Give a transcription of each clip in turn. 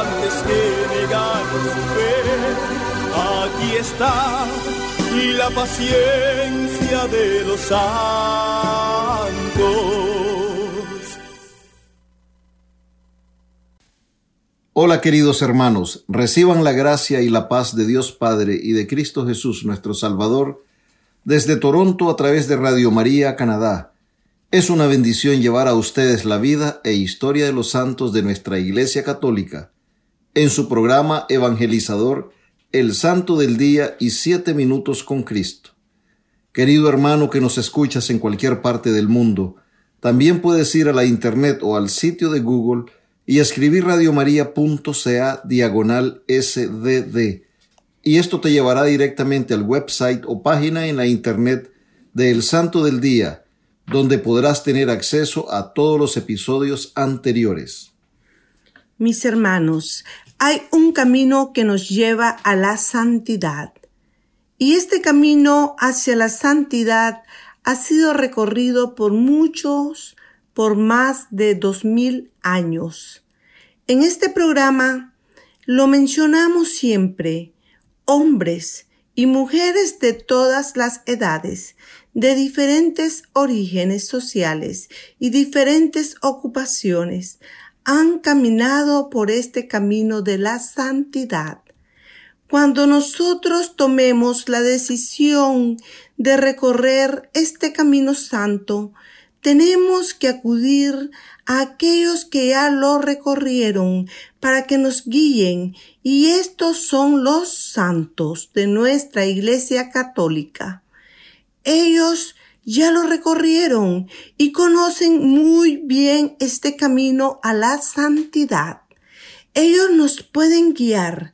antes que su fe. Aquí está la paciencia de los santos. Hola queridos hermanos, reciban la gracia y la paz de Dios Padre y de Cristo Jesús nuestro Salvador desde Toronto a través de Radio María, Canadá. Es una bendición llevar a ustedes la vida e historia de los santos de nuestra Iglesia Católica en su programa evangelizador El Santo del Día y Siete Minutos con Cristo. Querido hermano que nos escuchas en cualquier parte del mundo, también puedes ir a la internet o al sitio de Google y escribir radiomaria.ca diagonal sdd y esto te llevará directamente al website o página en la internet de El Santo del Día, donde podrás tener acceso a todos los episodios anteriores. Mis hermanos, hay un camino que nos lleva a la santidad. Y este camino hacia la santidad ha sido recorrido por muchos, por más de dos mil años. En este programa lo mencionamos siempre, hombres y mujeres de todas las edades, de diferentes orígenes sociales y diferentes ocupaciones, han caminado por este camino de la santidad. Cuando nosotros tomemos la decisión de recorrer este camino santo, tenemos que acudir a aquellos que ya lo recorrieron para que nos guíen y estos son los santos de nuestra Iglesia Católica. Ellos ya lo recorrieron y conocen muy bien este camino a la santidad. Ellos nos pueden guiar.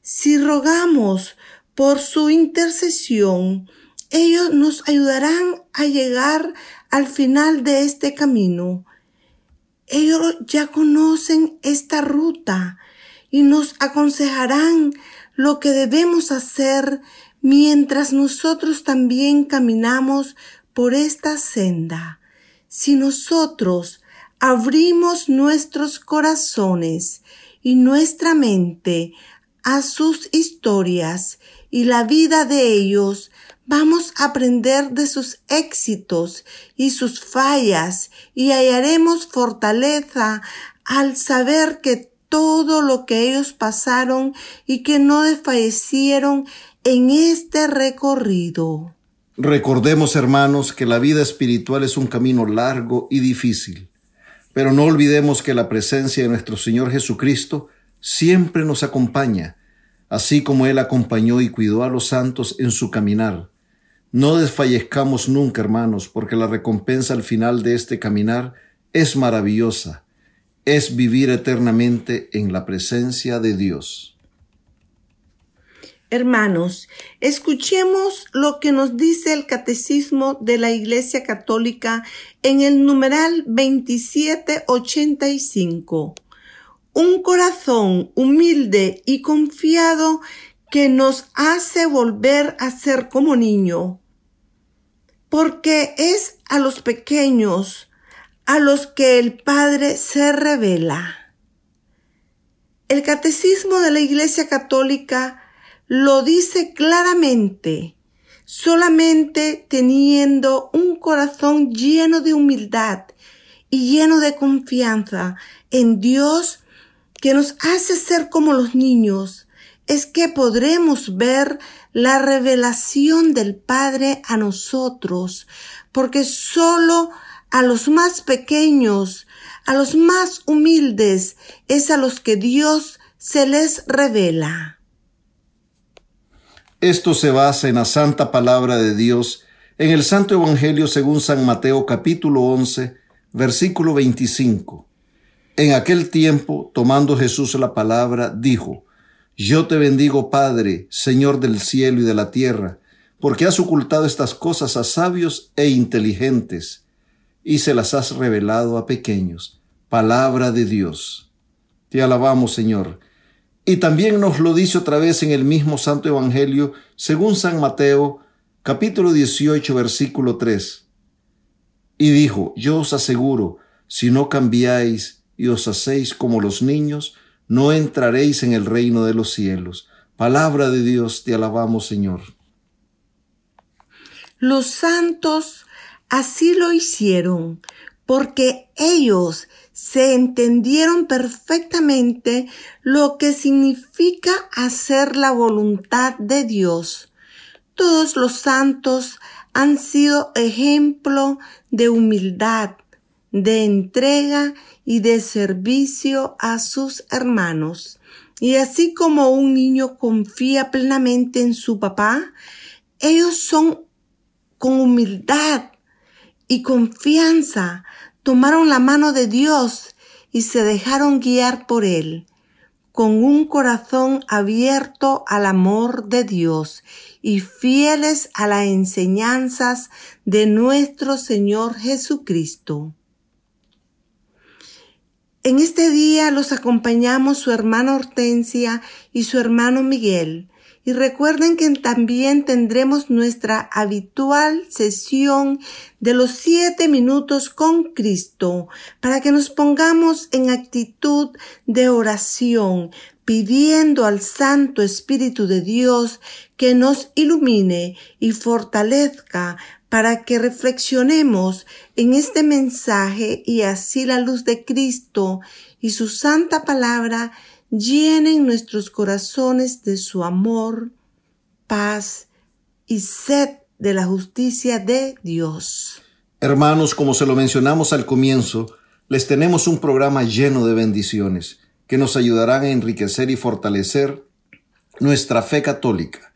Si rogamos por su intercesión, ellos nos ayudarán a llegar al final de este camino. Ellos ya conocen esta ruta y nos aconsejarán lo que debemos hacer mientras nosotros también caminamos por esta senda. Si nosotros abrimos nuestros corazones y nuestra mente a sus historias y la vida de ellos, vamos a aprender de sus éxitos y sus fallas y hallaremos fortaleza al saber que todo lo que ellos pasaron y que no desfallecieron en este recorrido. Recordemos, hermanos, que la vida espiritual es un camino largo y difícil, pero no olvidemos que la presencia de nuestro Señor Jesucristo siempre nos acompaña, así como Él acompañó y cuidó a los santos en su caminar. No desfallezcamos nunca, hermanos, porque la recompensa al final de este caminar es maravillosa, es vivir eternamente en la presencia de Dios. Hermanos, escuchemos lo que nos dice el Catecismo de la Iglesia Católica en el numeral 2785. Un corazón humilde y confiado que nos hace volver a ser como niño, porque es a los pequeños a los que el Padre se revela. El Catecismo de la Iglesia Católica lo dice claramente. Solamente teniendo un corazón lleno de humildad y lleno de confianza en Dios que nos hace ser como los niños es que podremos ver la revelación del Padre a nosotros, porque solo a los más pequeños, a los más humildes, es a los que Dios se les revela. Esto se basa en la santa palabra de Dios en el Santo Evangelio según San Mateo capítulo 11, versículo 25. En aquel tiempo, tomando Jesús la palabra, dijo, Yo te bendigo, Padre, Señor del cielo y de la tierra, porque has ocultado estas cosas a sabios e inteligentes, y se las has revelado a pequeños. Palabra de Dios. Te alabamos, Señor. Y también nos lo dice otra vez en el mismo Santo Evangelio, según San Mateo, capítulo 18, versículo 3. Y dijo, yo os aseguro, si no cambiáis y os hacéis como los niños, no entraréis en el reino de los cielos. Palabra de Dios, te alabamos, Señor. Los santos así lo hicieron, porque ellos se entendieron perfectamente lo que significa hacer la voluntad de Dios. Todos los santos han sido ejemplo de humildad, de entrega y de servicio a sus hermanos. Y así como un niño confía plenamente en su papá, ellos son con humildad y confianza tomaron la mano de Dios y se dejaron guiar por Él, con un corazón abierto al amor de Dios y fieles a las enseñanzas de nuestro Señor Jesucristo. En este día los acompañamos su hermana Hortensia y su hermano Miguel. Y recuerden que también tendremos nuestra habitual sesión de los siete minutos con Cristo para que nos pongamos en actitud de oración, pidiendo al Santo Espíritu de Dios que nos ilumine y fortalezca para que reflexionemos en este mensaje y así la luz de Cristo y su santa palabra llenen nuestros corazones de su amor, paz y sed de la justicia de Dios. Hermanos, como se lo mencionamos al comienzo, les tenemos un programa lleno de bendiciones que nos ayudarán a enriquecer y fortalecer nuestra fe católica.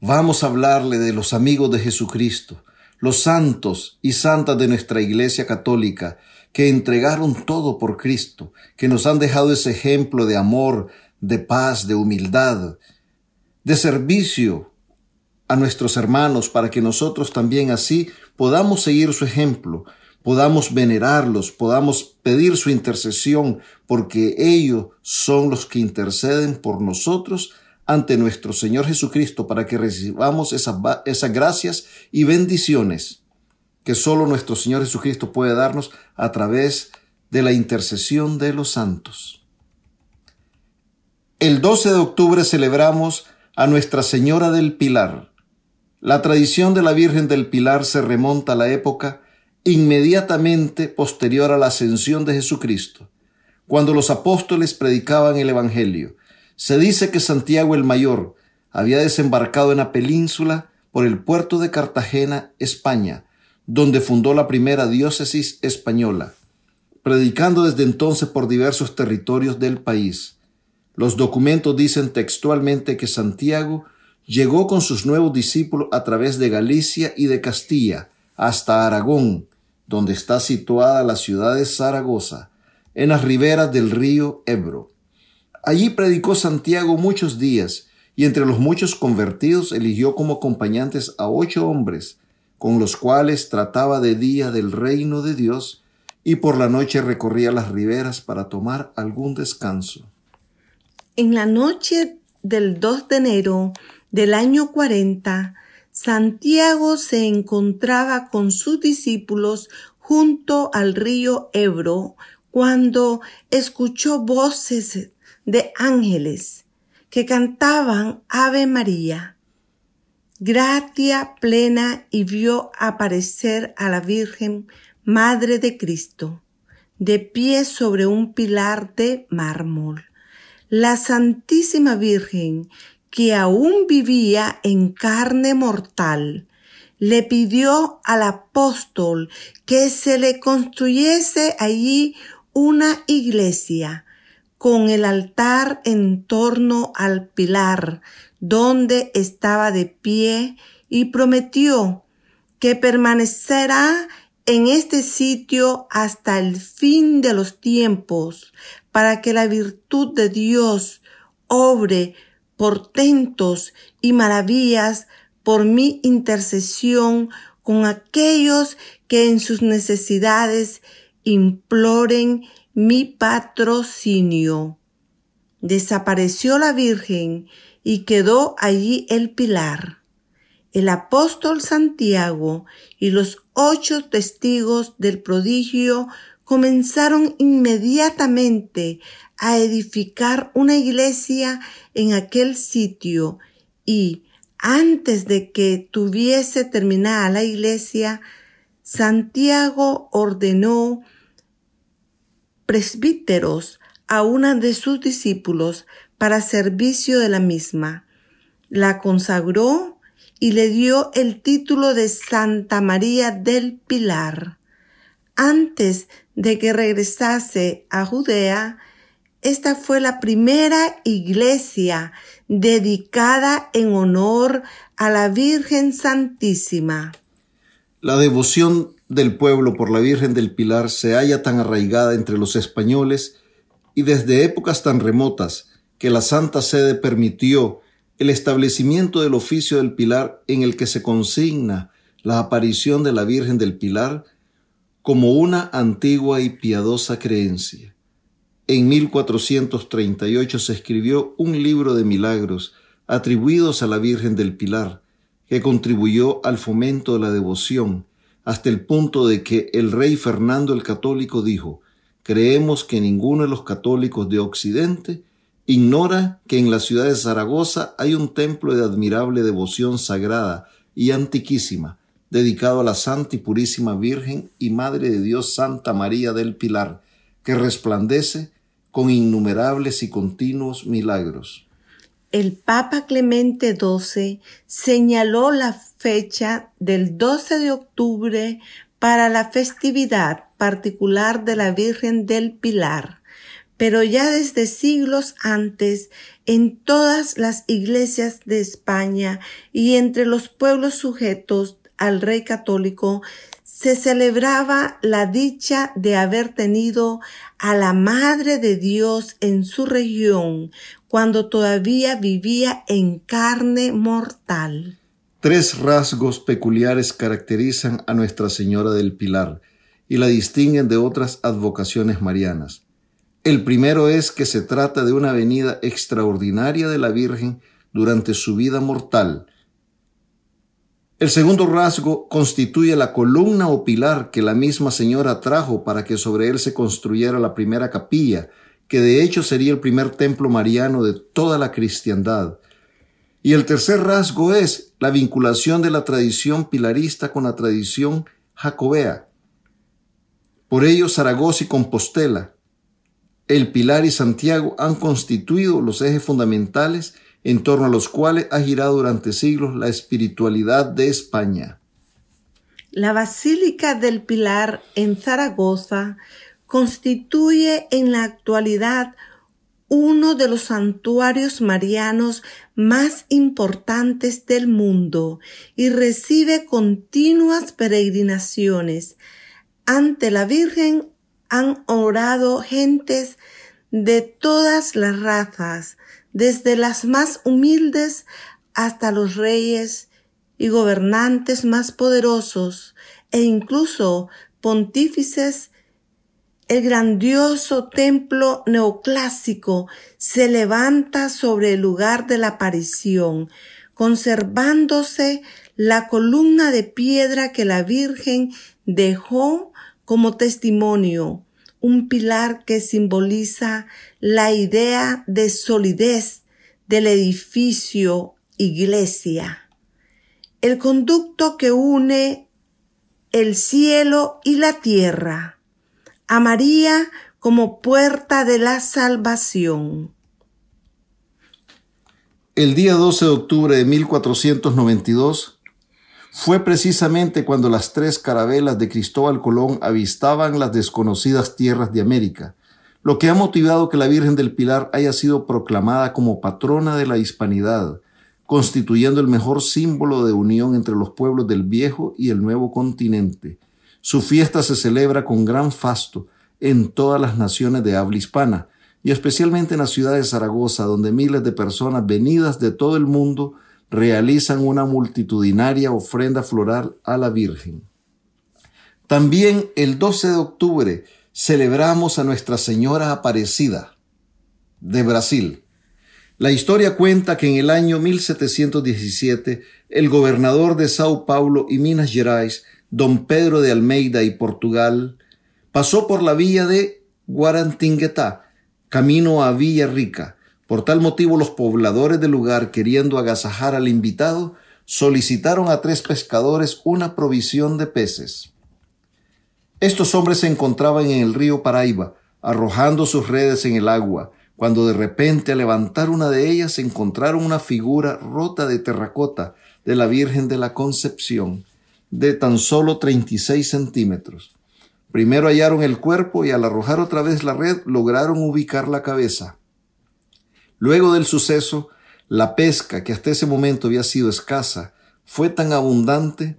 Vamos a hablarle de los amigos de Jesucristo, los santos y santas de nuestra Iglesia Católica, que entregaron todo por Cristo, que nos han dejado ese ejemplo de amor, de paz, de humildad, de servicio a nuestros hermanos, para que nosotros también así podamos seguir su ejemplo, podamos venerarlos, podamos pedir su intercesión, porque ellos son los que interceden por nosotros ante nuestro Señor Jesucristo para que recibamos esas, esas gracias y bendiciones que solo nuestro Señor Jesucristo puede darnos a través de la intercesión de los santos. El 12 de octubre celebramos a Nuestra Señora del Pilar. La tradición de la Virgen del Pilar se remonta a la época inmediatamente posterior a la ascensión de Jesucristo, cuando los apóstoles predicaban el Evangelio se dice que Santiago el Mayor había desembarcado en la península por el puerto de Cartagena, España, donde fundó la primera diócesis española, predicando desde entonces por diversos territorios del país. Los documentos dicen textualmente que Santiago llegó con sus nuevos discípulos a través de Galicia y de Castilla hasta Aragón, donde está situada la ciudad de Zaragoza, en las riberas del río Ebro. Allí predicó Santiago muchos días, y entre los muchos convertidos eligió como acompañantes a ocho hombres, con los cuales trataba de día del reino de Dios, y por la noche recorría las riberas para tomar algún descanso. En la noche del 2 de enero del año 40, Santiago se encontraba con sus discípulos junto al río Ebro cuando escuchó voces de ángeles que cantaban Ave María. Gratia plena y vio aparecer a la Virgen, Madre de Cristo. de pie sobre un pilar de mármol. La Santísima Virgen, que aún vivía en carne mortal, le pidió al apóstol que se le construyese allí una iglesia con el altar en torno al pilar donde estaba de pie y prometió que permanecerá en este sitio hasta el fin de los tiempos, para que la virtud de Dios obre portentos y maravillas por mi intercesión con aquellos que en sus necesidades imploren mi patrocinio. Desapareció la Virgen y quedó allí el pilar. El apóstol Santiago y los ocho testigos del prodigio comenzaron inmediatamente a edificar una iglesia en aquel sitio y antes de que tuviese terminada la iglesia, Santiago ordenó presbíteros a una de sus discípulos para servicio de la misma. La consagró y le dio el título de Santa María del Pilar. Antes de que regresase a Judea, esta fue la primera iglesia dedicada en honor a la Virgen Santísima. La devoción del pueblo por la Virgen del Pilar se halla tan arraigada entre los españoles y desde épocas tan remotas que la Santa Sede permitió el establecimiento del oficio del Pilar en el que se consigna la aparición de la Virgen del Pilar como una antigua y piadosa creencia. En 1438 se escribió un libro de milagros atribuidos a la Virgen del Pilar, que contribuyó al fomento de la devoción, hasta el punto de que el rey Fernando el Católico dijo, creemos que ninguno de los católicos de Occidente ignora que en la ciudad de Zaragoza hay un templo de admirable devoción sagrada y antiquísima, dedicado a la Santa y Purísima Virgen y Madre de Dios Santa María del Pilar, que resplandece con innumerables y continuos milagros. El Papa Clemente XII señaló la fecha del 12 de octubre para la festividad particular de la Virgen del Pilar, pero ya desde siglos antes en todas las iglesias de España y entre los pueblos sujetos al rey católico se celebraba la dicha de haber tenido a la Madre de Dios en su región cuando todavía vivía en carne mortal. Tres rasgos peculiares caracterizan a Nuestra Señora del Pilar y la distinguen de otras advocaciones marianas. El primero es que se trata de una venida extraordinaria de la Virgen durante su vida mortal, el segundo rasgo constituye la columna o pilar que la misma señora trajo para que sobre él se construyera la primera capilla, que de hecho sería el primer templo mariano de toda la cristiandad. Y el tercer rasgo es la vinculación de la tradición pilarista con la tradición jacobea. Por ello, Zaragoza y Compostela, el Pilar y Santiago han constituido los ejes fundamentales en torno a los cuales ha girado durante siglos la espiritualidad de España. La Basílica del Pilar en Zaragoza constituye en la actualidad uno de los santuarios marianos más importantes del mundo y recibe continuas peregrinaciones. Ante la Virgen han orado gentes de todas las razas, desde las más humildes hasta los reyes y gobernantes más poderosos e incluso pontífices, el grandioso templo neoclásico se levanta sobre el lugar de la aparición, conservándose la columna de piedra que la Virgen dejó como testimonio un pilar que simboliza la idea de solidez del edificio iglesia, el conducto que une el cielo y la tierra. a María como puerta de la salvación. El día 12 de octubre de 1492 fue precisamente cuando las tres carabelas de Cristóbal Colón avistaban las desconocidas tierras de América, lo que ha motivado que la Virgen del Pilar haya sido proclamada como patrona de la hispanidad, constituyendo el mejor símbolo de unión entre los pueblos del viejo y el nuevo continente. Su fiesta se celebra con gran fasto en todas las naciones de habla hispana, y especialmente en la ciudad de Zaragoza, donde miles de personas venidas de todo el mundo realizan una multitudinaria ofrenda floral a la Virgen. También el 12 de octubre celebramos a Nuestra Señora Aparecida de Brasil. La historia cuenta que en el año 1717 el gobernador de Sao Paulo y Minas Gerais, don Pedro de Almeida y Portugal, pasó por la villa de Guarantinguetá, camino a Villa Rica. Por tal motivo los pobladores del lugar, queriendo agasajar al invitado, solicitaron a tres pescadores una provisión de peces. Estos hombres se encontraban en el río Paraiba, arrojando sus redes en el agua, cuando de repente al levantar una de ellas encontraron una figura rota de terracota de la Virgen de la Concepción, de tan solo 36 centímetros. Primero hallaron el cuerpo y al arrojar otra vez la red lograron ubicar la cabeza. Luego del suceso, la pesca, que hasta ese momento había sido escasa, fue tan abundante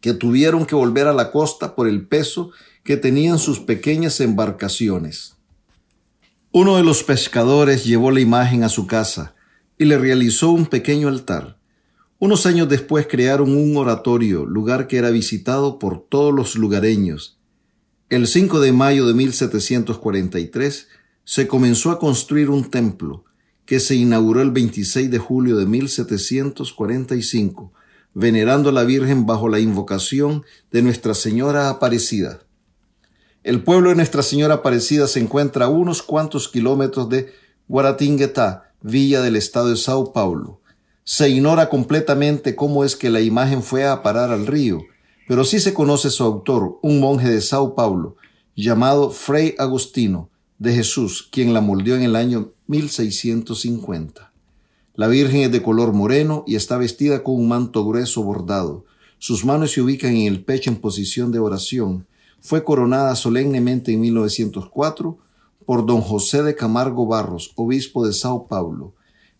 que tuvieron que volver a la costa por el peso que tenían sus pequeñas embarcaciones. Uno de los pescadores llevó la imagen a su casa y le realizó un pequeño altar. Unos años después crearon un oratorio, lugar que era visitado por todos los lugareños. El 5 de mayo de 1743 se comenzó a construir un templo que se inauguró el 26 de julio de 1745, venerando a la Virgen bajo la invocación de Nuestra Señora Aparecida. El pueblo de Nuestra Señora Aparecida se encuentra a unos cuantos kilómetros de Guaratinguetá, villa del estado de Sao Paulo. Se ignora completamente cómo es que la imagen fue a parar al río, pero sí se conoce su autor, un monje de Sao Paulo, llamado Frei Agustino de Jesús, quien la moldeó en el año 1650. La Virgen es de color moreno y está vestida con un manto grueso bordado. Sus manos se ubican en el pecho en posición de oración fue coronada solemnemente en 1904 por don José de Camargo Barros, obispo de Sao Paulo.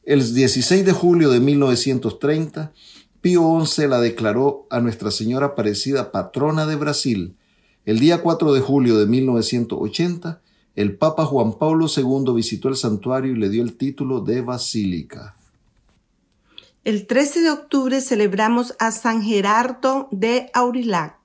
El 16 de julio de 1930, Pío XI la declaró a Nuestra Señora Aparecida patrona de Brasil. El día 4 de julio de 1980, el Papa Juan Pablo II visitó el santuario y le dio el título de basílica. El 13 de octubre celebramos a San Gerardo de Aurillac.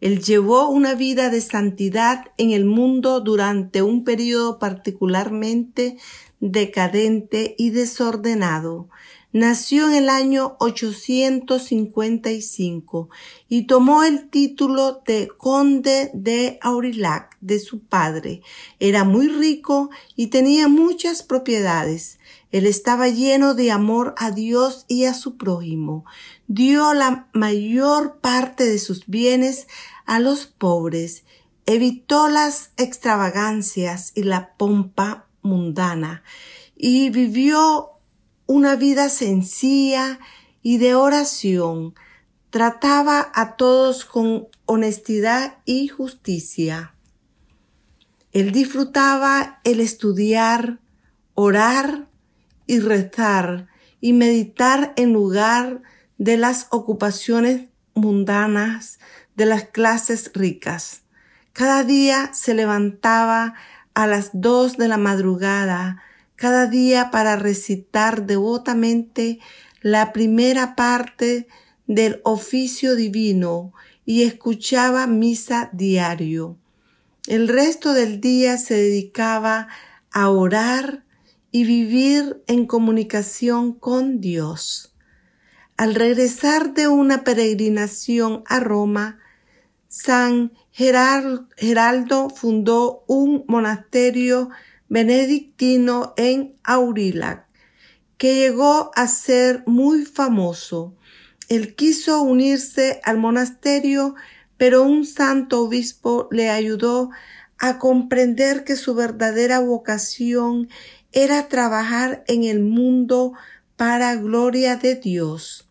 Él llevó una vida de santidad en el mundo durante un periodo particularmente decadente y desordenado. Nació en el año 855 y tomó el título de conde de Aurillac de su padre. Era muy rico y tenía muchas propiedades. Él estaba lleno de amor a Dios y a su prójimo. Dio la mayor parte de sus bienes a los pobres, evitó las extravagancias y la pompa mundana y vivió una vida sencilla y de oración. Trataba a todos con honestidad y justicia. Él disfrutaba el estudiar, orar y rezar y meditar en lugar de las ocupaciones mundanas de las clases ricas. Cada día se levantaba a las dos de la madrugada, cada día para recitar devotamente la primera parte del oficio divino y escuchaba misa diario. El resto del día se dedicaba a orar y vivir en comunicación con Dios. Al regresar de una peregrinación a Roma, San Geraldo fundó un monasterio benedictino en Aurillac, que llegó a ser muy famoso. Él quiso unirse al monasterio, pero un santo obispo le ayudó a comprender que su verdadera vocación era trabajar en el mundo para gloria de Dios.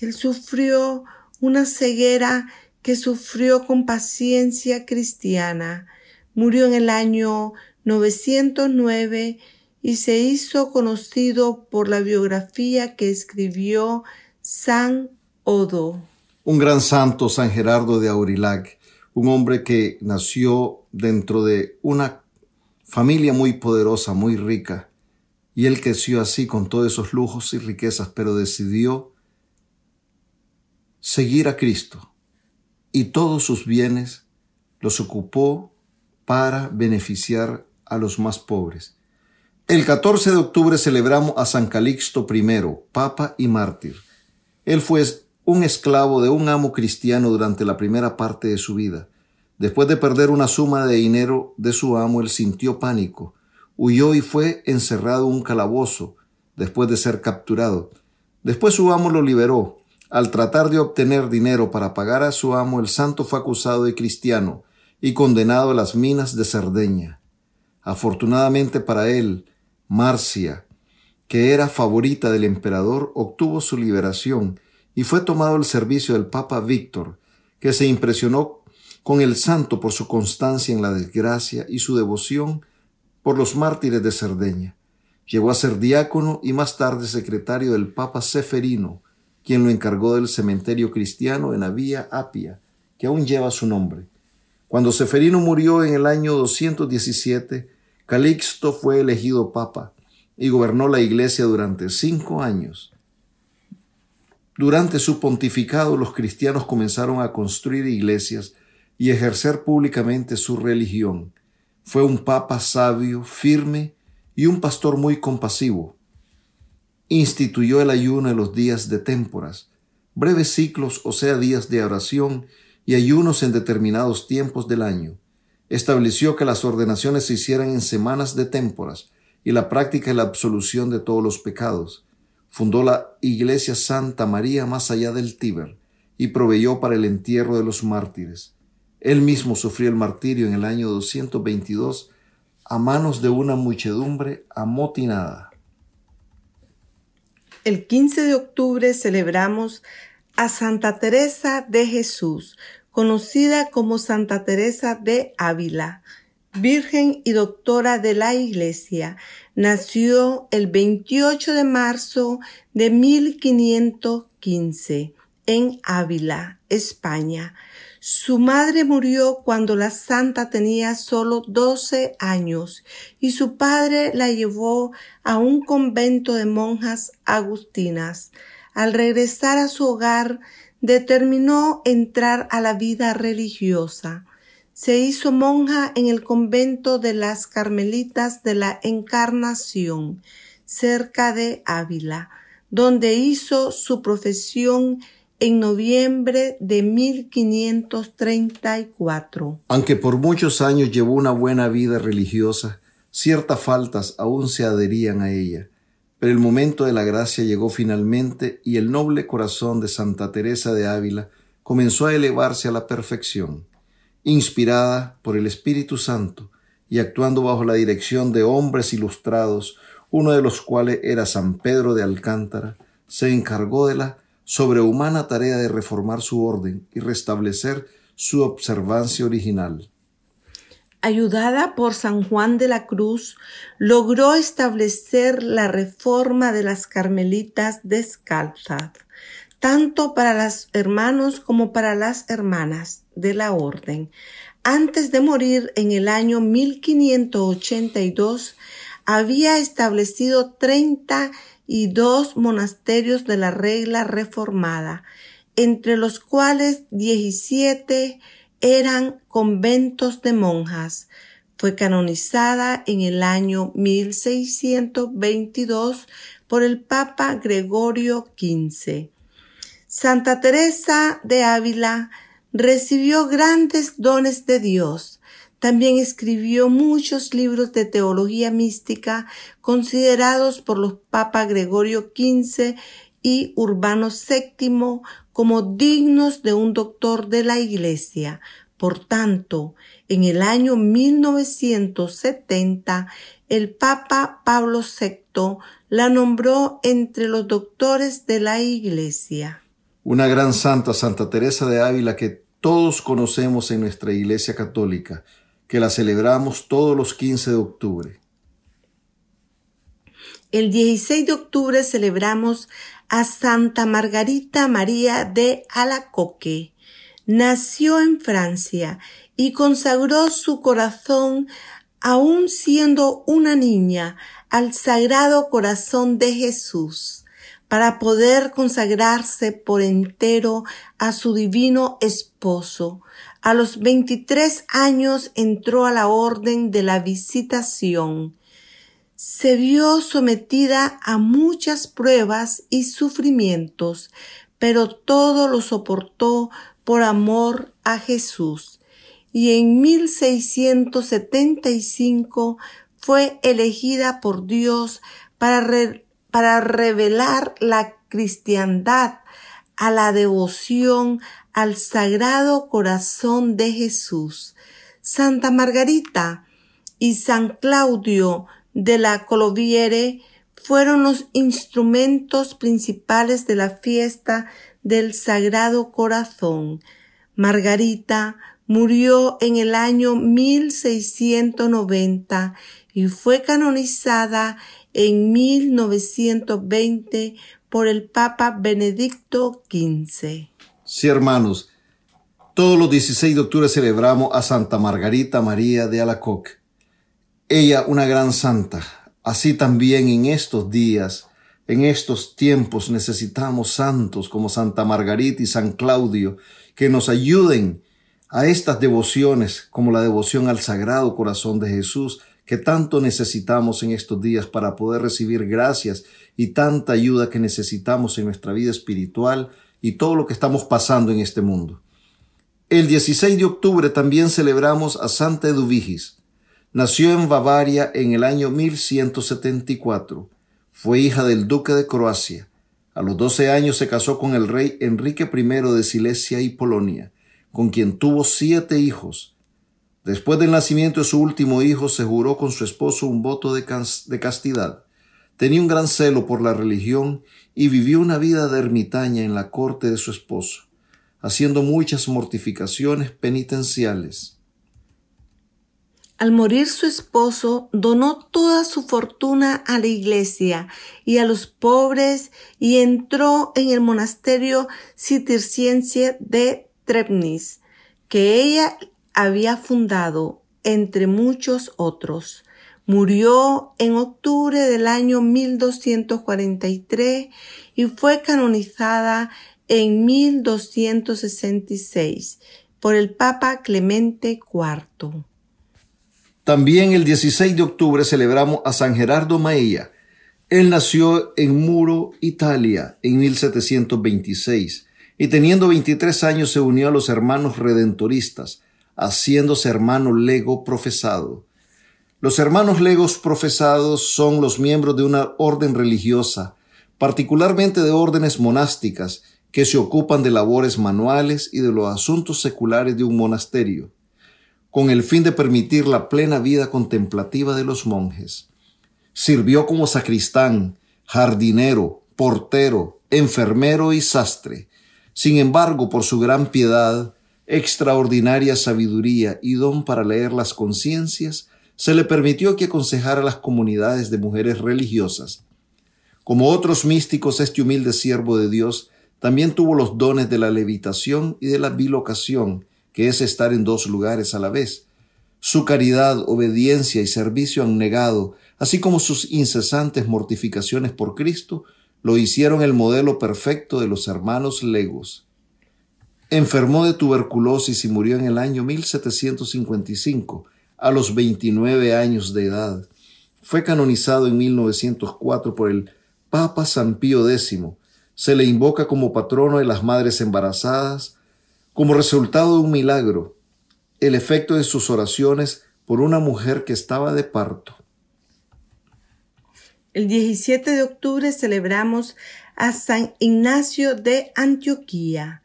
Él sufrió una ceguera que sufrió con paciencia cristiana. Murió en el año 909 y se hizo conocido por la biografía que escribió San Odo. Un gran santo, San Gerardo de Aurillac, un hombre que nació dentro de una familia muy poderosa, muy rica, y él creció así con todos esos lujos y riquezas, pero decidió seguir a Cristo y todos sus bienes los ocupó para beneficiar a los más pobres. El 14 de octubre celebramos a San Calixto I, Papa y mártir. Él fue un esclavo de un amo cristiano durante la primera parte de su vida. Después de perder una suma de dinero de su amo, él sintió pánico huyó y fue encerrado en un calabozo después de ser capturado. Después su amo lo liberó. Al tratar de obtener dinero para pagar a su amo, el santo fue acusado de cristiano y condenado a las minas de Cerdeña. Afortunadamente para él, Marcia, que era favorita del emperador, obtuvo su liberación y fue tomado al servicio del Papa Víctor, que se impresionó con el santo por su constancia en la desgracia y su devoción por los mártires de Cerdeña. Llegó a ser diácono y más tarde secretario del Papa Seferino, quien lo encargó del cementerio cristiano en la Vía Apia, que aún lleva su nombre. Cuando Seferino murió en el año 217, Calixto fue elegido papa y gobernó la iglesia durante cinco años. Durante su pontificado los cristianos comenzaron a construir iglesias y ejercer públicamente su religión. Fue un papa sabio, firme y un pastor muy compasivo. Instituyó el ayuno en los días de témporas, breves ciclos, o sea, días de oración y ayunos en determinados tiempos del año. Estableció que las ordenaciones se hicieran en semanas de témporas y la práctica y la absolución de todos los pecados. Fundó la Iglesia Santa María más allá del Tíber y proveyó para el entierro de los mártires. Él mismo sufrió el martirio en el año 222 a manos de una muchedumbre amotinada. El 15 de octubre celebramos a Santa Teresa de Jesús, conocida como Santa Teresa de Ávila, Virgen y doctora de la Iglesia. Nació el 28 de marzo de 1515 en Ávila, España. Su madre murió cuando la santa tenía solo doce años y su padre la llevó a un convento de monjas agustinas. Al regresar a su hogar, determinó entrar a la vida religiosa. Se hizo monja en el convento de las Carmelitas de la Encarnación, cerca de Ávila, donde hizo su profesión en noviembre de 1534. Aunque por muchos años llevó una buena vida religiosa, ciertas faltas aún se adherían a ella. Pero el momento de la gracia llegó finalmente y el noble corazón de Santa Teresa de Ávila comenzó a elevarse a la perfección. Inspirada por el Espíritu Santo y actuando bajo la dirección de hombres ilustrados, uno de los cuales era San Pedro de Alcántara, se encargó de la sobrehumana tarea de reformar su orden y restablecer su observancia original. Ayudada por San Juan de la Cruz, logró establecer la reforma de las carmelitas descalzas, tanto para los hermanos como para las hermanas de la orden. Antes de morir en el año 1582, había establecido treinta y dos monasterios de la regla reformada, entre los cuales diecisiete eran conventos de monjas. Fue canonizada en el año 1622 por el Papa Gregorio XV. Santa Teresa de Ávila recibió grandes dones de Dios también escribió muchos libros de teología mística considerados por los papas Gregorio XV y Urbano VII como dignos de un doctor de la Iglesia. Por tanto, En el año 1970, el Papa Pablo VI la nombró entre los doctores de la Iglesia. Una gran santa, Santa Teresa de Ávila, que todos conocemos en nuestra Iglesia Católica, que la celebramos todos los 15 de octubre. El 16 de octubre celebramos a Santa Margarita María de Alacoque. Nació en Francia y consagró su corazón aún siendo una niña, al Sagrado Corazón de Jesús, para poder consagrarse por entero a su divino esposo. A los 23 años entró a la Orden de la Visitación. Se vio sometida a muchas pruebas y sufrimientos, pero todo lo soportó por amor a Jesús y en 1675 fue elegida por Dios para, para revelar la cristiandad a la devoción al Sagrado Corazón de Jesús. Santa Margarita y San Claudio de la Coloviere fueron los instrumentos principales de la fiesta del Sagrado Corazón. Margarita Murió en el año 1690 y fue canonizada en 1920 por el Papa Benedicto XV. Sí, hermanos, todos los 16 de octubre celebramos a Santa Margarita María de Alacoque. Ella, una gran santa. Así también en estos días, en estos tiempos, necesitamos santos como Santa Margarita y San Claudio que nos ayuden a estas devociones como la devoción al Sagrado Corazón de Jesús que tanto necesitamos en estos días para poder recibir gracias y tanta ayuda que necesitamos en nuestra vida espiritual y todo lo que estamos pasando en este mundo. El 16 de octubre también celebramos a Santa Eduvigis. Nació en Bavaria en el año 1174. Fue hija del duque de Croacia. A los 12 años se casó con el rey Enrique I de Silesia y Polonia con quien tuvo siete hijos. Después del nacimiento de su último hijo, se juró con su esposo un voto de, castidad. Tenía un gran celo por la religión y vivió una vida de ermitaña en la corte de su esposo, haciendo muchas mortificaciones penitenciales. Al morir su esposo, donó toda su fortuna a la iglesia y a los pobres y entró en el monasterio cisterciense de Trebnis, que ella había fundado entre muchos otros. Murió en octubre del año 1243 y fue canonizada en 1266 por el Papa Clemente IV. También el 16 de octubre celebramos a San Gerardo Maella. Él nació en Muro, Italia, en 1726 y teniendo 23 años se unió a los hermanos redentoristas, haciéndose hermano lego profesado. Los hermanos legos profesados son los miembros de una orden religiosa, particularmente de órdenes monásticas, que se ocupan de labores manuales y de los asuntos seculares de un monasterio, con el fin de permitir la plena vida contemplativa de los monjes. Sirvió como sacristán, jardinero, portero, enfermero y sastre, sin embargo, por su gran piedad, extraordinaria sabiduría y don para leer las conciencias, se le permitió que aconsejara a las comunidades de mujeres religiosas. Como otros místicos, este humilde siervo de Dios también tuvo los dones de la levitación y de la bilocación, que es estar en dos lugares a la vez. Su caridad, obediencia y servicio han negado, así como sus incesantes mortificaciones por Cristo, lo hicieron el modelo perfecto de los hermanos Legos. Enfermó de tuberculosis y murió en el año 1755, a los 29 años de edad. Fue canonizado en 1904 por el Papa San Pío X. Se le invoca como patrono de las madres embarazadas, como resultado de un milagro, el efecto de sus oraciones por una mujer que estaba de parto. El 17 de octubre celebramos a San Ignacio de Antioquía,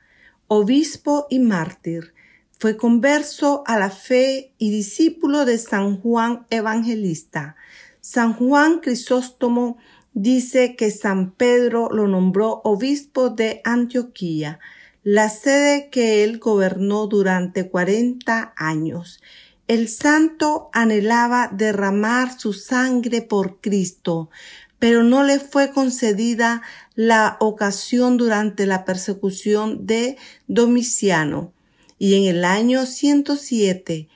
obispo y mártir. Fue converso a la fe y discípulo de San Juan Evangelista. San Juan Crisóstomo dice que San Pedro lo nombró obispo de Antioquía, la sede que él gobernó durante cuarenta años. El santo anhelaba derramar su sangre por Cristo, pero no le fue concedida la ocasión durante la persecución de Domiciano. Y en el año 107,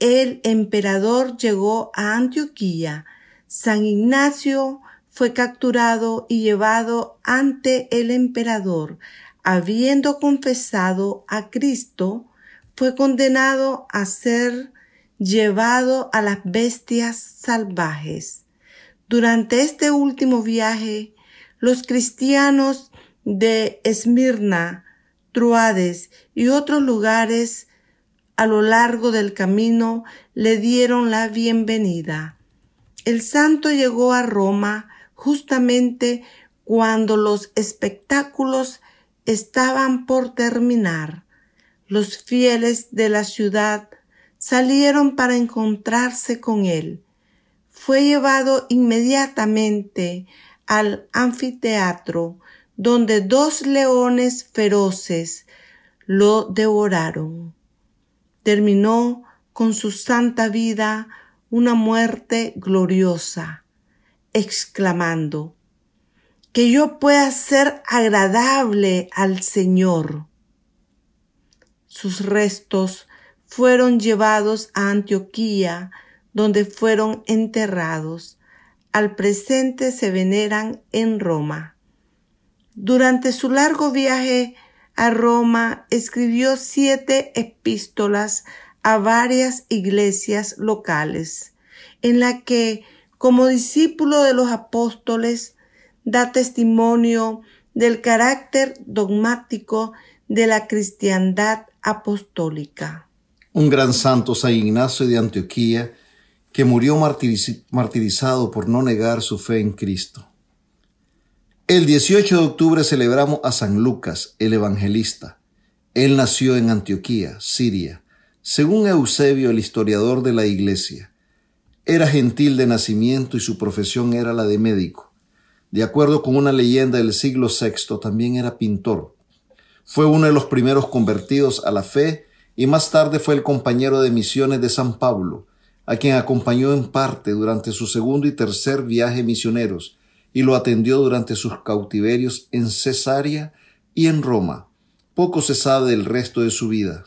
el emperador llegó a Antioquía. San Ignacio fue capturado y llevado ante el emperador. Habiendo confesado a Cristo, fue condenado a ser llevado a las bestias salvajes. Durante este último viaje, los cristianos de Esmirna, Truades y otros lugares a lo largo del camino le dieron la bienvenida. El santo llegó a Roma justamente cuando los espectáculos estaban por terminar. Los fieles de la ciudad salieron para encontrarse con él. Fue llevado inmediatamente al anfiteatro, donde dos leones feroces lo devoraron. Terminó con su santa vida una muerte gloriosa exclamando, que yo pueda ser agradable al Señor. Sus restos fueron llevados a Antioquía, donde fueron enterrados. Al presente se veneran en Roma. Durante su largo viaje a Roma escribió siete epístolas a varias iglesias locales, en la que como discípulo de los apóstoles, da testimonio del carácter dogmático de la cristiandad apostólica. Un gran santo, San Ignacio de Antioquía, que murió martirizado por no negar su fe en Cristo. El 18 de octubre celebramos a San Lucas, el evangelista. Él nació en Antioquía, Siria, según Eusebio, el historiador de la Iglesia. Era gentil de nacimiento y su profesión era la de médico. De acuerdo con una leyenda del siglo VI, también era pintor. Fue uno de los primeros convertidos a la fe y más tarde fue el compañero de misiones de San Pablo, a quien acompañó en parte durante su segundo y tercer viaje misioneros y lo atendió durante sus cautiverios en Cesarea y en Roma. Poco se sabe del resto de su vida.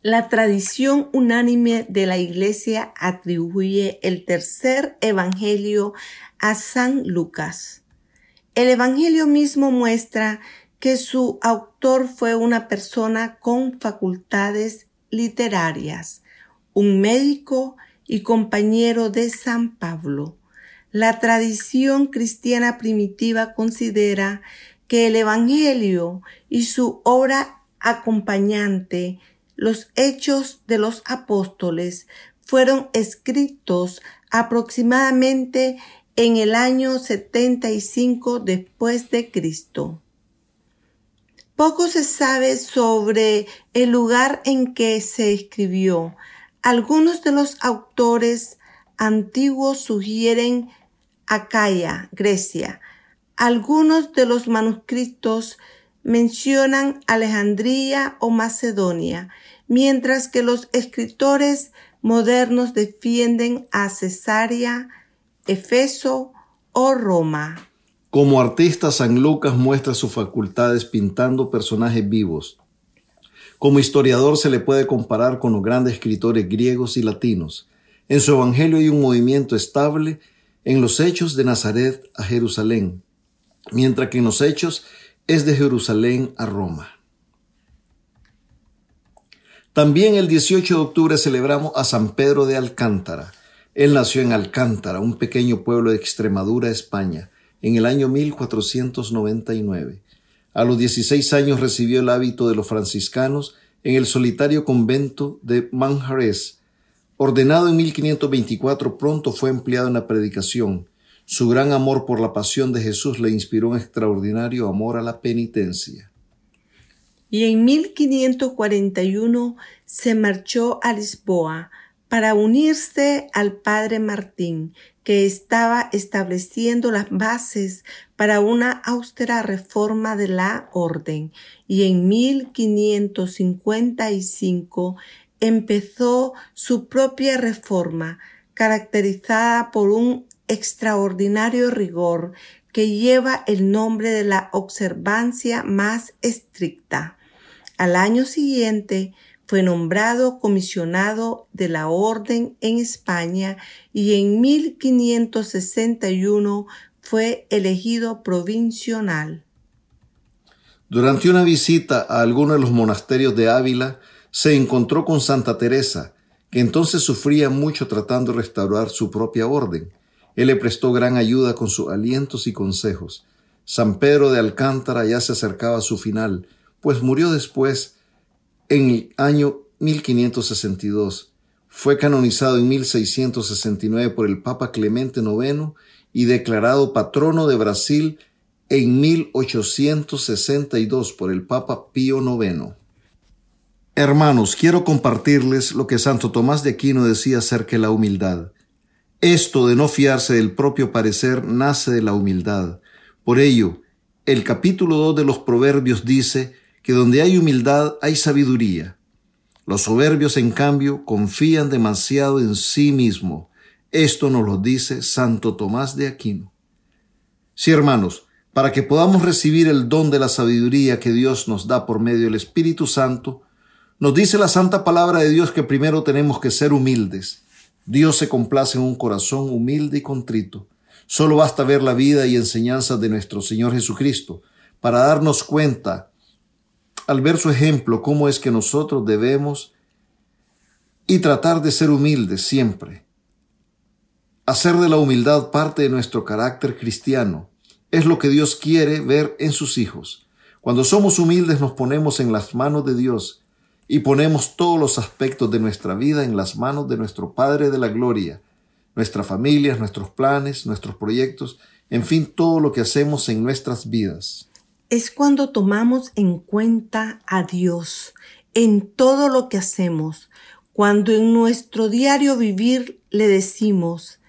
La tradición unánime de la Iglesia atribuye el tercer Evangelio a San Lucas. El Evangelio mismo muestra que su autor fue una persona con facultades literarias, un médico y compañero de San Pablo. La tradición cristiana primitiva considera que el Evangelio y su obra acompañante los hechos de los apóstoles fueron escritos aproximadamente en el año 75 después de Cristo. Poco se sabe sobre el lugar en que se escribió. Algunos de los autores antiguos sugieren Acaya, Grecia. Algunos de los manuscritos mencionan Alejandría o Macedonia mientras que los escritores modernos defienden a Cesarea, Efeso o Roma. Como artista, San Lucas muestra sus facultades pintando personajes vivos. Como historiador se le puede comparar con los grandes escritores griegos y latinos. En su Evangelio hay un movimiento estable en los hechos de Nazaret a Jerusalén, mientras que en los hechos es de Jerusalén a Roma. También el 18 de octubre celebramos a San Pedro de Alcántara. Él nació en Alcántara, un pequeño pueblo de Extremadura, España, en el año 1499. A los 16 años recibió el hábito de los franciscanos en el solitario convento de Manjarres. Ordenado en 1524, pronto fue empleado en la predicación. Su gran amor por la pasión de Jesús le inspiró un extraordinario amor a la penitencia. y en 1541 se marchó a Lisboa para unirse al padre Martín, que estaba estableciendo las bases para una austera reforma de la orden, y en 1555 empezó su propia reforma, caracterizada por un extraordinario rigor que lleva el nombre de la observancia más estricta. Al año siguiente fue nombrado comisionado de la Orden en España y en 1561 fue elegido provincial. Durante una visita a alguno de los monasterios de Ávila, se encontró con Santa Teresa, que entonces sufría mucho tratando de restaurar su propia orden. Él le prestó gran ayuda con sus alientos y consejos. San Pedro de Alcántara ya se acercaba a su final, pues murió después en el año 1562. Fue canonizado en 1669 por el Papa Clemente IX y declarado patrono de Brasil en 1862 por el Papa Pío IX. Hermanos, quiero compartirles lo que Santo Tomás de Aquino decía acerca de la humildad. Esto de no fiarse del propio parecer nace de la humildad. Por ello, el capítulo 2 de los Proverbios dice que donde hay humildad hay sabiduría. Los soberbios, en cambio, confían demasiado en sí mismo. Esto nos lo dice Santo Tomás de Aquino. Sí, hermanos, para que podamos recibir el don de la sabiduría que Dios nos da por medio del Espíritu Santo, nos dice la santa palabra de Dios que primero tenemos que ser humildes Dios se complace en un corazón humilde y contrito. Solo basta ver la vida y enseñanzas de nuestro Señor Jesucristo para darnos cuenta, al ver su ejemplo, cómo es que nosotros debemos y tratar de ser humildes siempre. Hacer de la humildad parte de nuestro carácter cristiano es lo que Dios quiere ver en sus hijos. Cuando somos humildes nos ponemos en las manos de Dios y ponemos todos los aspectos de nuestra vida en las manos de nuestro Padre de la Gloria, nuestras familias, nuestros planes, nuestros proyectos, en fin, todo lo que hacemos en nuestras vidas. Es cuando tomamos en cuenta a Dios en todo lo que hacemos, cuando en nuestro diario vivir le decimos,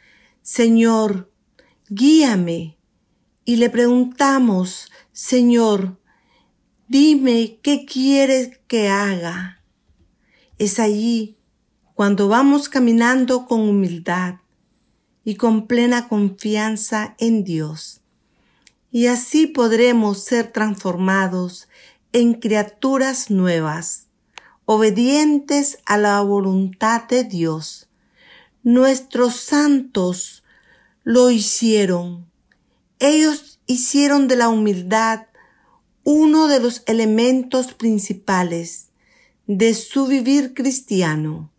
Señor, guíame, y le preguntamos, Señor, Dime qué quieres que haga. Es allí cuando vamos caminando con humildad y con plena confianza en Dios. Y así podremos ser transformados en criaturas nuevas, obedientes a la voluntad de Dios. Nuestros santos lo hicieron. Ellos hicieron de la humildad uno de los elementos principales de su vivir cristiano.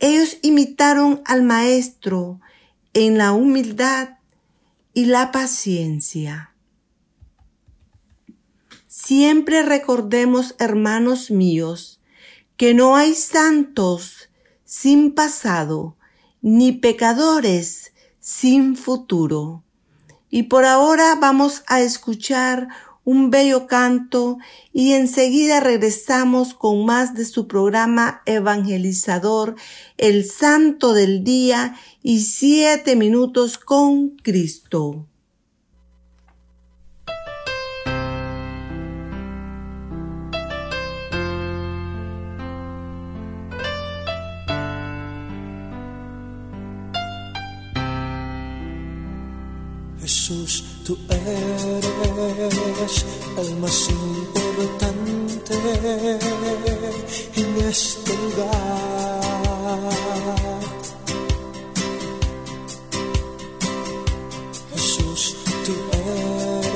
Ellos imitaron al Maestro en la humildad y la paciencia. Siempre recordemos, hermanos míos, que no hay santos sin pasado, ni pecadores sin futuro. Y por ahora vamos a escuchar un bello canto y enseguida regresamos con más de su programa evangelizador, El Santo del Día y siete minutos con Cristo. Jesús, tú eres el más importante en este lugar. Jesús, tú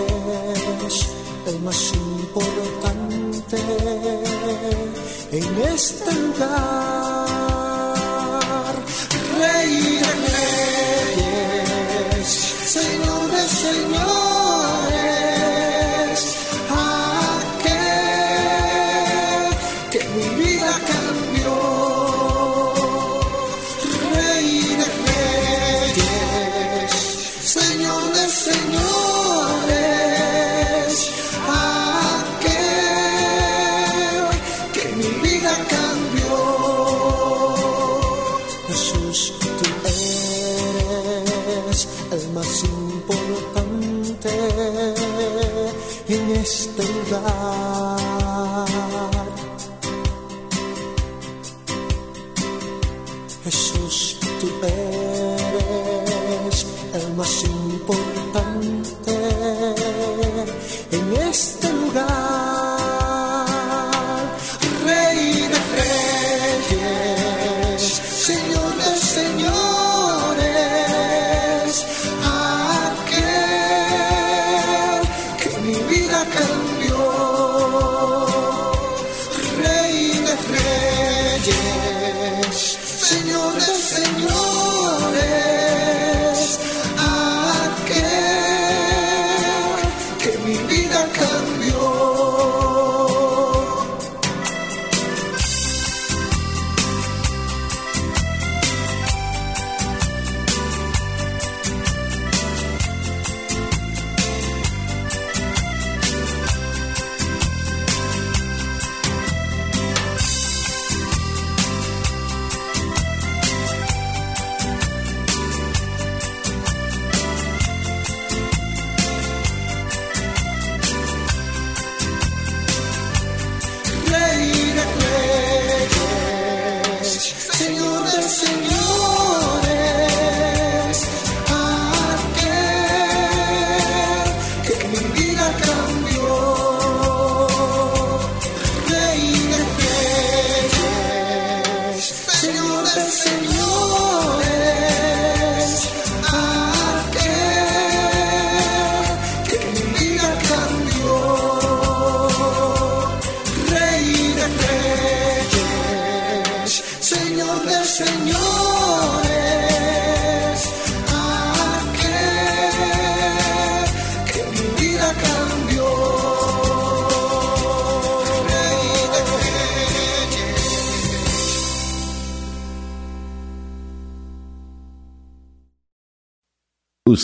eres el más importante en este lugar.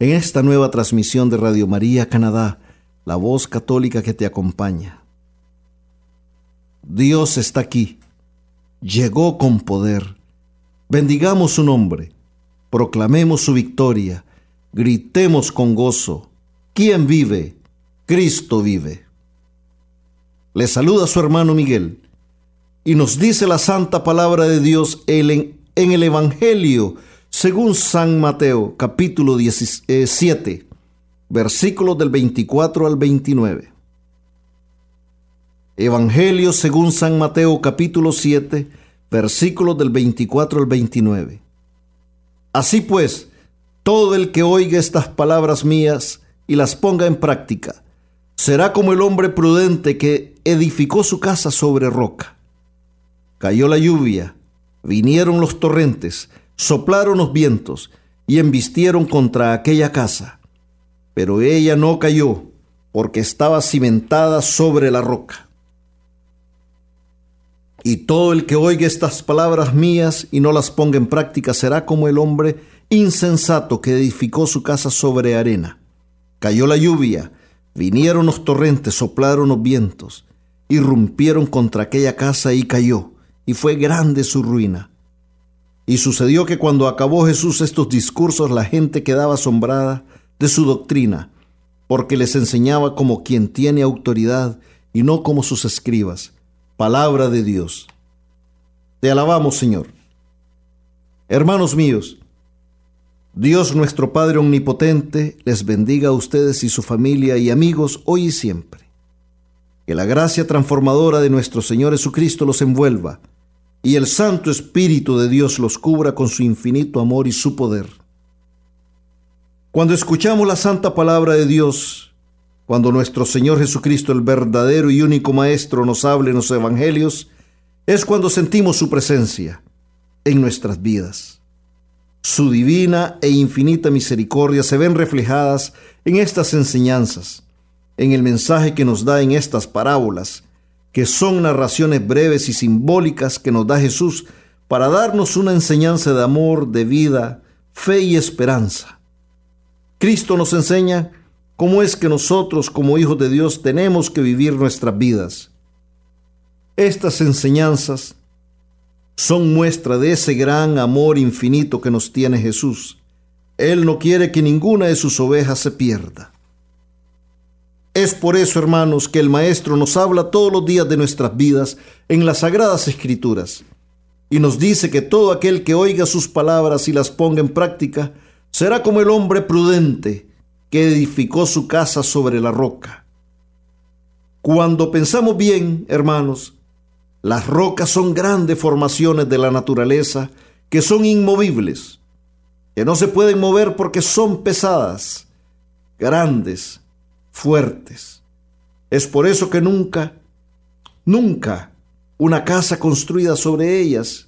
en esta nueva transmisión de Radio María Canadá, la voz católica que te acompaña. Dios está aquí, llegó con poder. Bendigamos su nombre, proclamemos su victoria, gritemos con gozo. ¿Quién vive? Cristo vive. Le saluda su hermano Miguel y nos dice la santa palabra de Dios en en el Evangelio según San Mateo capítulo 17 versículos del 24 al 29. Evangelio según San Mateo capítulo 7 versículos del 24 al 29. Así pues, todo el que oiga estas palabras mías y las ponga en práctica, será como el hombre prudente que edificó su casa sobre roca. Cayó la lluvia, vinieron los torrentes, soplaron los vientos y embistieron contra aquella casa. Pero ella no cayó, porque estaba cimentada sobre la roca. Y todo el que oiga estas palabras mías y no las ponga en práctica será como el hombre insensato que edificó su casa sobre arena. Cayó la lluvia, vinieron los torrentes, soplaron los vientos, irrumpieron contra aquella casa y cayó, y fue grande su ruina. Y sucedió que cuando acabó Jesús estos discursos, la gente quedaba asombrada de su doctrina, porque les enseñaba como quien tiene autoridad y no como sus escribas. Palabra de Dios. Te alabamos, Señor. Hermanos míos, Dios nuestro Padre Omnipotente les bendiga a ustedes y su familia y amigos hoy y siempre. Que la gracia transformadora de nuestro Señor Jesucristo los envuelva y el Santo Espíritu de Dios los cubra con su infinito amor y su poder. Cuando escuchamos la santa palabra de Dios, cuando nuestro Señor Jesucristo, el verdadero y único Maestro, nos hable en los Evangelios, es cuando sentimos su presencia en nuestras vidas. Su divina e infinita misericordia se ven reflejadas en estas enseñanzas, en el mensaje que nos da en estas parábolas, que son narraciones breves y simbólicas que nos da Jesús para darnos una enseñanza de amor, de vida, fe y esperanza. Cristo nos enseña cómo es que nosotros como hijos de Dios tenemos que vivir nuestras vidas. Estas enseñanzas son muestra de ese gran amor infinito que nos tiene Jesús. Él no quiere que ninguna de sus ovejas se pierda. Es por eso, hermanos, que el Maestro nos habla todos los días de nuestras vidas en las sagradas escrituras y nos dice que todo aquel que oiga sus palabras y las ponga en práctica será como el hombre prudente que edificó su casa sobre la roca. Cuando pensamos bien, hermanos, las rocas son grandes formaciones de la naturaleza que son inmovibles, que no se pueden mover porque son pesadas, grandes, fuertes. Es por eso que nunca, nunca una casa construida sobre ellas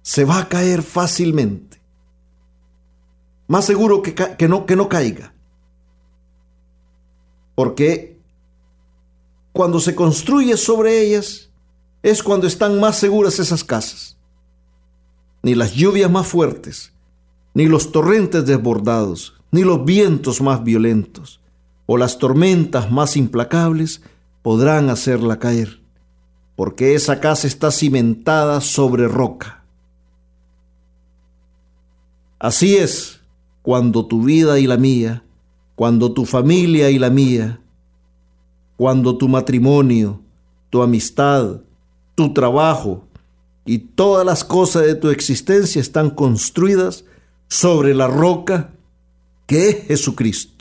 se va a caer fácilmente. Más seguro que, que, no, que no caiga. Porque cuando se construye sobre ellas, es cuando están más seguras esas casas. Ni las lluvias más fuertes, ni los torrentes desbordados, ni los vientos más violentos, o las tormentas más implacables podrán hacerla caer, porque esa casa está cimentada sobre roca. Así es cuando tu vida y la mía, cuando tu familia y la mía, cuando tu matrimonio, tu amistad, tu trabajo y todas las cosas de tu existencia están construidas sobre la roca que es Jesucristo.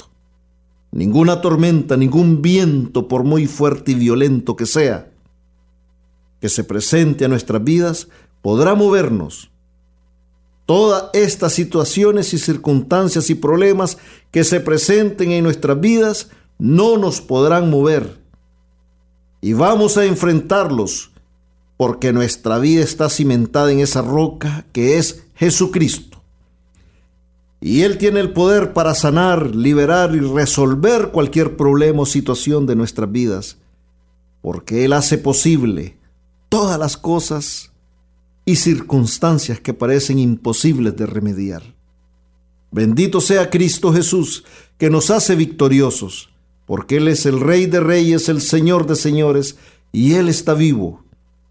Ninguna tormenta, ningún viento, por muy fuerte y violento que sea, que se presente a nuestras vidas, podrá movernos. Todas estas situaciones y circunstancias y problemas que se presenten en nuestras vidas no nos podrán mover. Y vamos a enfrentarlos porque nuestra vida está cimentada en esa roca que es Jesucristo. Y Él tiene el poder para sanar, liberar y resolver cualquier problema o situación de nuestras vidas, porque Él hace posible todas las cosas y circunstancias que parecen imposibles de remediar. Bendito sea Cristo Jesús, que nos hace victoriosos, porque Él es el Rey de Reyes, el Señor de Señores, y Él está vivo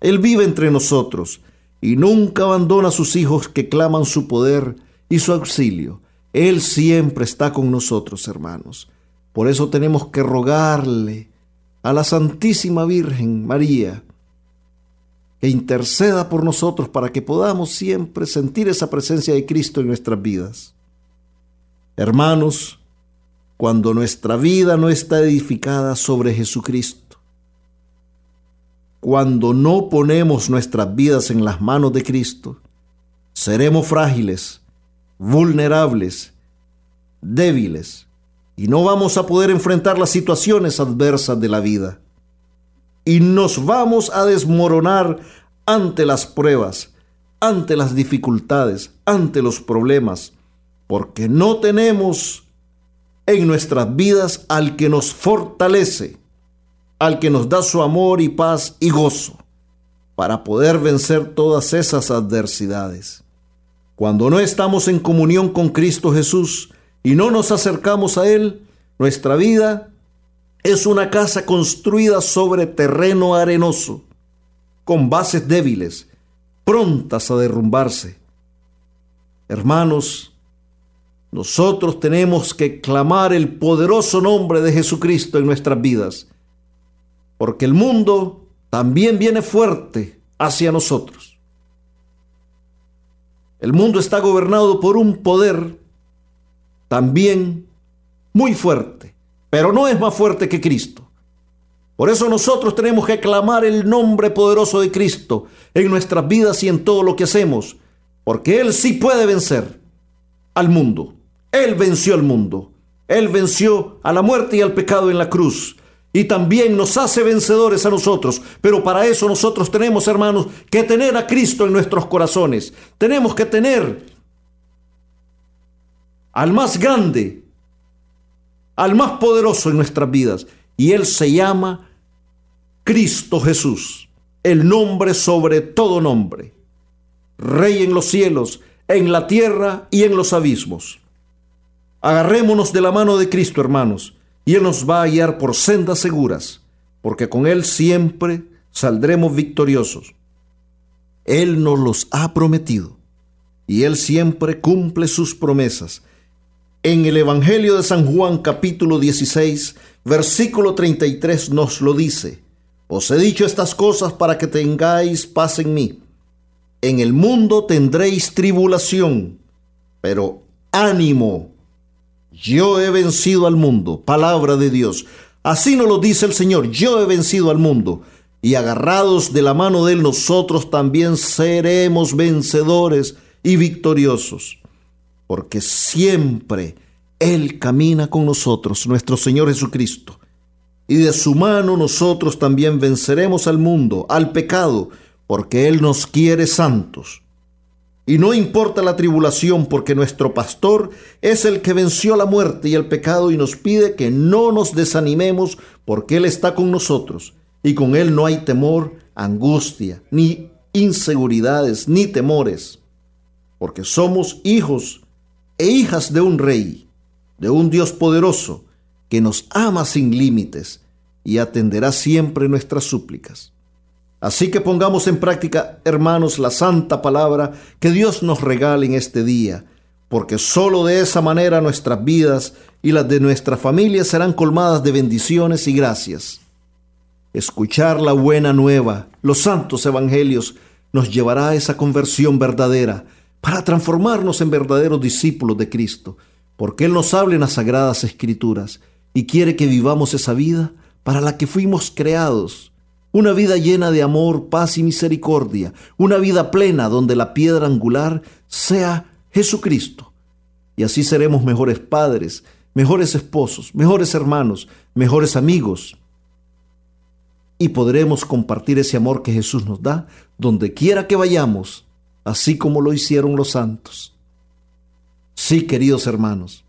él vive entre nosotros y nunca abandona a sus hijos que claman su poder y su auxilio. Él siempre está con nosotros, hermanos. Por eso tenemos que rogarle a la Santísima Virgen María que interceda por nosotros para que podamos siempre sentir esa presencia de Cristo en nuestras vidas. Hermanos, cuando nuestra vida no está edificada sobre Jesucristo, cuando no ponemos nuestras vidas en las manos de Cristo, seremos frágiles, vulnerables, débiles, y no vamos a poder enfrentar las situaciones adversas de la vida. Y nos vamos a desmoronar ante las pruebas, ante las dificultades, ante los problemas, porque no tenemos en nuestras vidas al que nos fortalece al que nos da su amor y paz y gozo para poder vencer todas esas adversidades. Cuando no estamos en comunión con Cristo Jesús y no nos acercamos a Él, nuestra vida es una casa construida sobre terreno arenoso, con bases débiles, prontas a derrumbarse. Hermanos, nosotros tenemos que clamar el poderoso nombre de Jesucristo en nuestras vidas porque el mundo también viene fuerte hacia nosotros. El mundo está gobernado por un poder también muy fuerte, pero no es más fuerte que Cristo. Por eso nosotros tenemos que clamar el nombre poderoso de Cristo en nuestras vidas y en todo lo que hacemos, porque Él sí puede vencer al mundo. Él venció al mundo. Él venció a la muerte y al pecado en la cruz y también nos hace vencedores a nosotros. Pero para eso nosotros tenemos, hermanos, que tener a Cristo en nuestros corazones. Tenemos que tener al más grande, al más poderoso en nuestras vidas. Y Él se llama Cristo Jesús, el nombre sobre todo nombre. Rey en los cielos, en la tierra y en los abismos. Agarrémonos de la mano de Cristo, hermanos, y Él nos va a guiar por sendas seguras, porque con Él siempre saldremos victoriosos. Él nos los ha prometido, y Él siempre cumple sus promesas. En el Evangelio de San Juan capítulo 16, versículo 33 nos lo dice. Os he dicho estas cosas para que tengáis paz en mí. En el mundo tendréis tribulación, pero ánimo, yo he vencido al mundo, palabra de Dios. Así nos lo dice el Señor, yo he vencido al mundo. Y agarrados de la mano de Él, nosotros también seremos vencedores y victoriosos. Porque siempre Él camina con nosotros, nuestro Señor Jesucristo. Y de su mano nosotros también venceremos al mundo, al pecado, porque Él nos quiere santos. Y no importa la tribulación, porque nuestro pastor es el que venció la muerte y el pecado y nos pide que no nos desanimemos, porque Él está con nosotros. Y con Él no hay temor, angustia, ni inseguridades, ni temores, porque somos hijos e hijas de un rey, de un Dios poderoso, que nos ama sin límites y atenderá siempre nuestras súplicas. Así que pongamos en práctica, hermanos, la santa palabra que Dios nos regala en este día, porque sólo de esa manera nuestras vidas y las de nuestra familia serán colmadas de bendiciones y gracias. Escuchar la buena nueva, los santos evangelios, nos llevará a esa conversión verdadera para transformarnos en verdaderos discípulos de Cristo, porque Él nos habla en las sagradas escrituras y quiere que vivamos esa vida para la que fuimos creados una vida llena de amor, paz y misericordia, una vida plena donde la piedra angular sea Jesucristo. Y así seremos mejores padres, mejores esposos, mejores hermanos, mejores amigos. Y podremos compartir ese amor que Jesús nos da donde quiera que vayamos, así como lo hicieron los santos. Sí, queridos hermanos,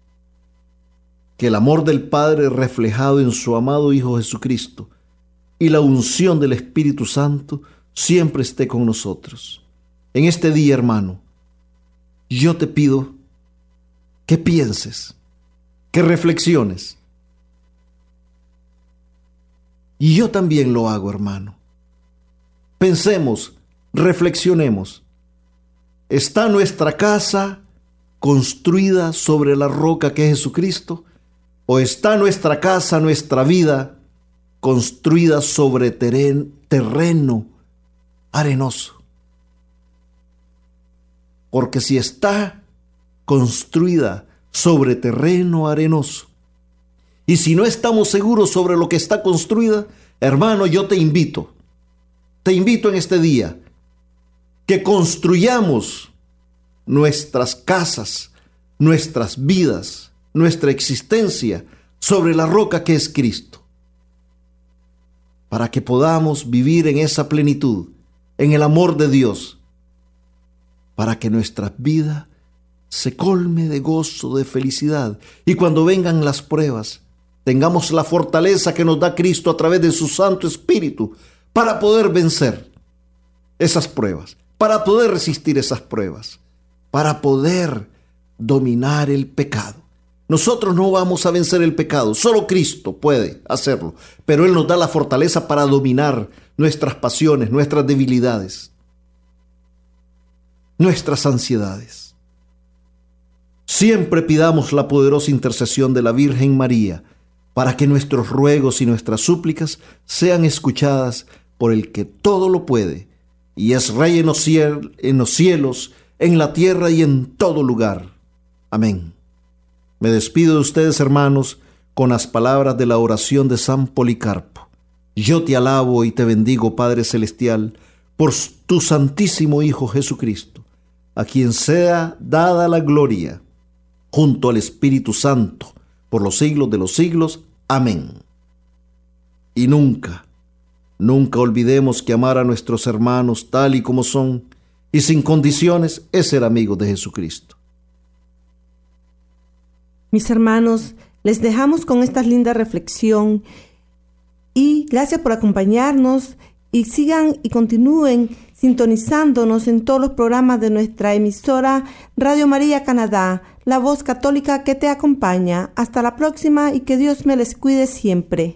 que el amor del Padre reflejado en su amado Hijo Jesucristo y la unción del Espíritu Santo siempre esté con nosotros. En este día, hermano, yo te pido que pienses, que reflexiones. Y yo también lo hago, hermano. Pensemos, reflexionemos. ¿Está nuestra casa construida sobre la roca que es Jesucristo? ¿O está nuestra casa, nuestra vida, construida sobre terreno arenoso. Porque si está construida sobre terreno arenoso, y si no estamos seguros sobre lo que está construida, hermano, yo te invito, te invito en este día, que construyamos nuestras casas, nuestras vidas, nuestra existencia sobre la roca que es Cristo para que podamos vivir en esa plenitud, en el amor de Dios, para que nuestra vida se colme de gozo, de felicidad, y cuando vengan las pruebas, tengamos la fortaleza que nos da Cristo a través de su Santo Espíritu para poder vencer esas pruebas, para poder resistir esas pruebas, para poder dominar el pecado. Nosotros no vamos a vencer el pecado, solo Cristo puede hacerlo, pero Él nos da la fortaleza para dominar nuestras pasiones, nuestras debilidades, nuestras ansiedades. Siempre pidamos la poderosa intercesión de la Virgen María para que nuestros ruegos y nuestras súplicas sean escuchadas por el que todo lo puede y es Rey en los, cielos, en la tierra y en todo lugar. Amén. Me despido de ustedes, hermanos, con las palabras de la oración de San Policarpo. Yo te alabo y te bendigo, Padre Celestial, por tu Santísimo Hijo Jesucristo, a quien sea dada la gloria, junto al Espíritu Santo, por los siglos de los siglos. Amén. Y nunca, nunca olvidemos que amar a nuestros hermanos tal y como son y sin condiciones es ser amigos de Jesucristo. Mis hermanos, les dejamos con esta linda reflexión y gracias por acompañarnos y sigan y continúen sintonizándonos en todos los programas de nuestra emisora Radio María Canadá, la voz católica que te acompaña. Hasta la próxima y que Dios me les cuide siempre.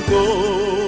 go.